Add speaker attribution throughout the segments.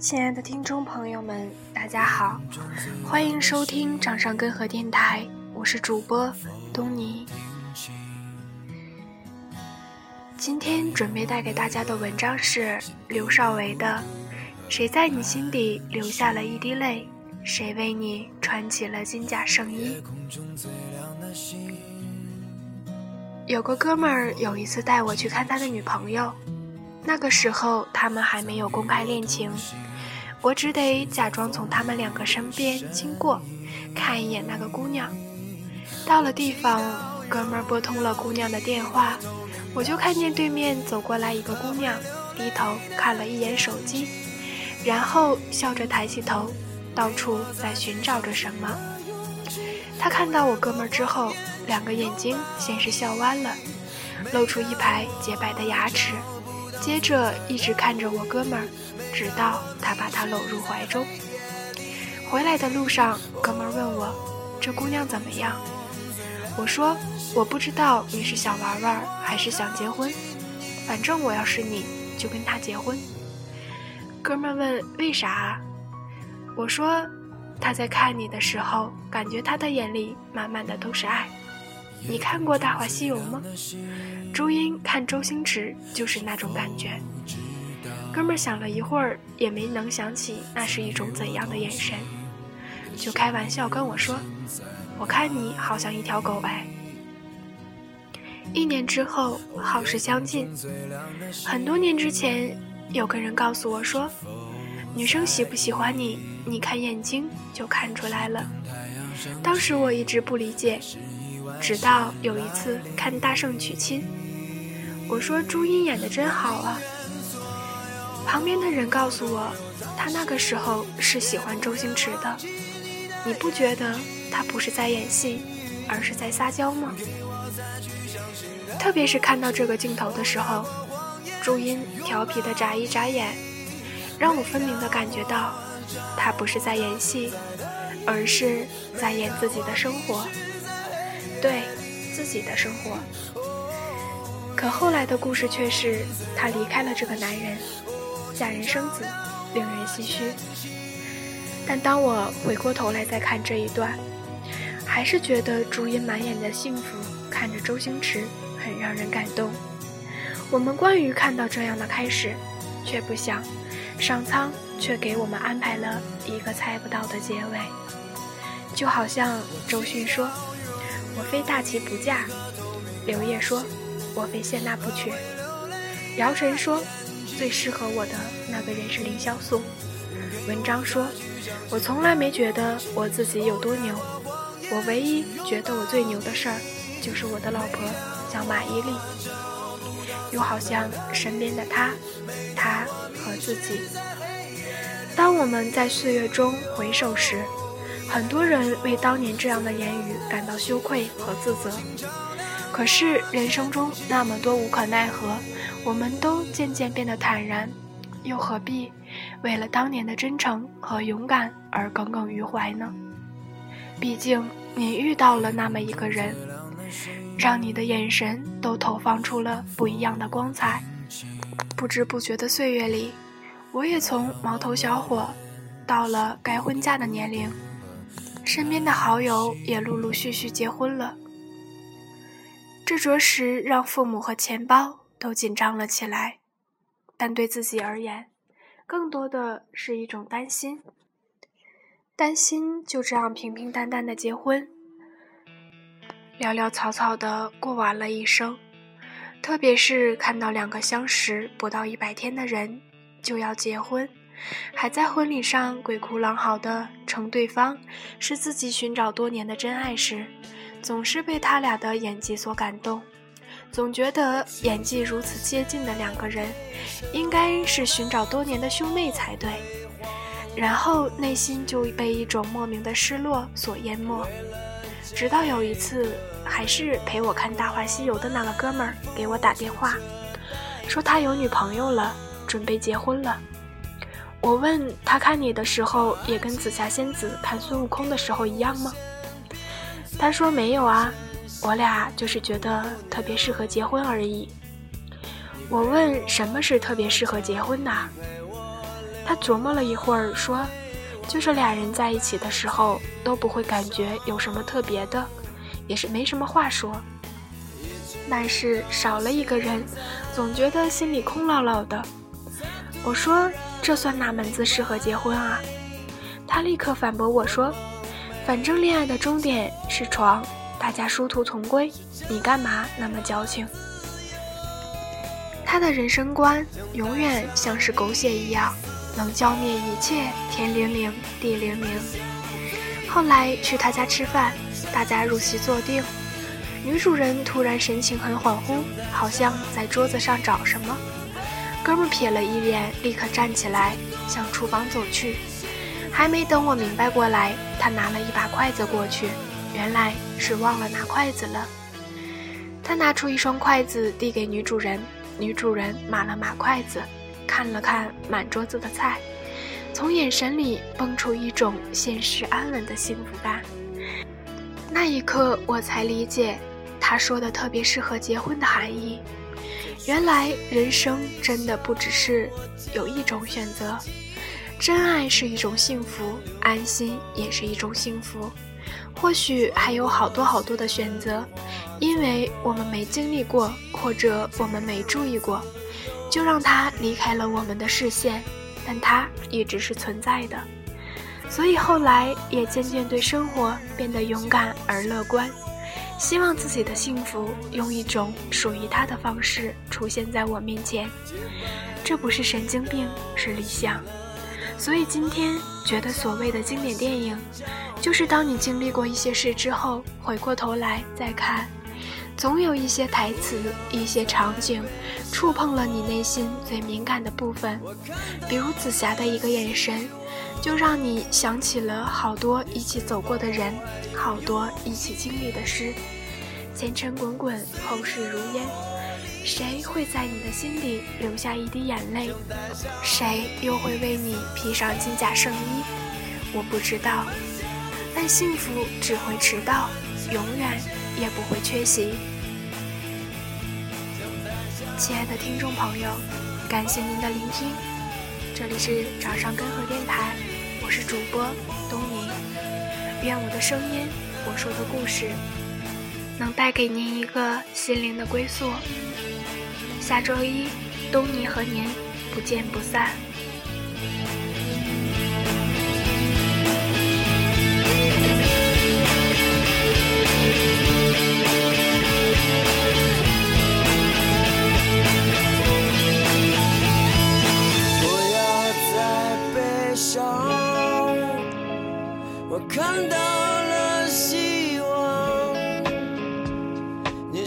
Speaker 1: 亲爱的听众朋友们，大家好，欢迎收听掌上根河电台，我是主播东尼。今天准备带给大家的文章是刘少维的《谁在你心底留下了一滴泪，谁为你穿起了金甲圣衣》。有个哥们儿有一次带我去看他的女朋友，那个时候他们还没有公开恋情，我只得假装从他们两个身边经过，看一眼那个姑娘。到了地方，哥们儿拨通了姑娘的电话，我就看见对面走过来一个姑娘，低头看了一眼手机，然后笑着抬起头，到处在寻找着什么。他看到我哥们儿之后。两个眼睛先是笑弯了，露出一排洁白的牙齿，接着一直看着我哥们儿，直到他把他搂入怀中。回来的路上，哥们儿问我：“这姑娘怎么样？”我说：“我不知道你是想玩玩还是想结婚，反正我要是你就跟她结婚。”哥们儿问：“为啥？”我说：“他在看你的时候，感觉他的眼里满满的都是爱。”你看过《大话西游》吗？朱茵看周星驰就是那种感觉。哥们儿想了一会儿，也没能想起那是一种怎样的眼神，就开玩笑跟我说：“我看你好像一条狗哎。”一年之后，好事将近。很多年之前，有个人告诉我说：“女生喜不喜欢你，你看眼睛就看出来了。”当时我一直不理解。直到有一次看《大圣娶亲》，我说朱茵演的真好啊。旁边的人告诉我，他那个时候是喜欢周星驰的。你不觉得他不是在演戏，而是在撒娇吗？特别是看到这个镜头的时候，朱茵调皮的眨一眨眼，让我分明的感觉到，他不是在演戏，而是在演自己的生活。对自己的生活，可后来的故事却是她离开了这个男人，嫁人生子，令人唏嘘。但当我回过头来再看这一段，还是觉得朱茵满眼的幸福，看着周星驰很让人感动。我们关于看到这样的开始，却不想上苍却给我们安排了一个猜不到的结尾，就好像周迅说。我非大齐不嫁，刘烨说：“我非谢娜不娶。”姚晨说：“最适合我的那个人是凌潇肃。”文章说：“我从来没觉得我自己有多牛，我唯一觉得我最牛的事儿，就是我的老婆叫马伊琍。”又好像身边的他，他和自己。当我们在岁月中回首时。很多人为当年这样的言语感到羞愧和自责，可是人生中那么多无可奈何，我们都渐渐变得坦然，又何必为了当年的真诚和勇敢而耿耿于怀呢？毕竟你遇到了那么一个人，让你的眼神都投放出了不一样的光彩。不知不觉的岁月里，我也从毛头小伙到了该婚嫁的年龄。身边的好友也陆陆续续结婚了，这着实让父母和钱包都紧张了起来。但对自己而言，更多的是一种担心，担心就这样平平淡淡的结婚，潦潦草草的过完了一生。特别是看到两个相识不到一百天的人就要结婚。还在婚礼上鬼哭狼嚎的称对方是自己寻找多年的真爱时，总是被他俩的演技所感动，总觉得演技如此接近的两个人，应该是寻找多年的兄妹才对。然后内心就被一种莫名的失落所淹没。直到有一次，还是陪我看《大话西游》的那个哥们儿给我打电话，说他有女朋友了，准备结婚了。我问他看你的时候，也跟紫霞仙子看孙悟空的时候一样吗？他说没有啊，我俩就是觉得特别适合结婚而已。我问什么是特别适合结婚呐？他琢磨了一会儿，说：“就是俩人在一起的时候，都不会感觉有什么特别的，也是没什么话说。但是少了一个人，总觉得心里空落落的。”我说：“这算哪门子适合结婚啊？”他立刻反驳我说：“反正恋爱的终点是床，大家殊途同归，你干嘛那么矫情？”他的人生观永远像是狗血一样，能浇灭一切天灵灵地灵灵。后来去他家吃饭，大家入席坐定，女主人突然神情很恍惚，好像在桌子上找什么。哥们瞥了一眼，立刻站起来向厨房走去。还没等我明白过来，他拿了一把筷子过去，原来是忘了拿筷子了。他拿出一双筷子递给女主人，女主人码了码筷子，看了看满桌子的菜，从眼神里蹦出一种现实安稳的幸福感。那一刻，我才理解他说的特别适合结婚的含义。原来人生真的不只是有一种选择，真爱是一种幸福，安心也是一种幸福。或许还有好多好多的选择，因为我们没经历过，或者我们没注意过，就让它离开了我们的视线，但它一直是存在的。所以后来也渐渐对生活变得勇敢而乐观。希望自己的幸福用一种属于他的方式出现在我面前，这不是神经病，是理想。所以今天觉得所谓的经典电影，就是当你经历过一些事之后，回过头来再看，总有一些台词、一些场景，触碰了你内心最敏感的部分，比如紫霞的一个眼神。就让你想起了好多一起走过的人，好多一起经历的事。前尘滚滚，后事如烟，谁会在你的心底留下一滴眼泪？谁又会为你披上金甲圣衣？我不知道，但幸福只会迟到，永远也不会缺席。亲爱的听众朋友，感谢您的聆听，这里是掌上根河电台。我是主播东尼，愿我的声音，我说的故事，能带给您一个心灵的归宿。下周一，东尼和您不见不散。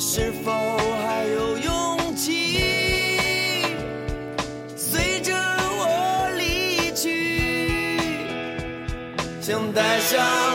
Speaker 1: 是否还有勇气随着我离去，想带上？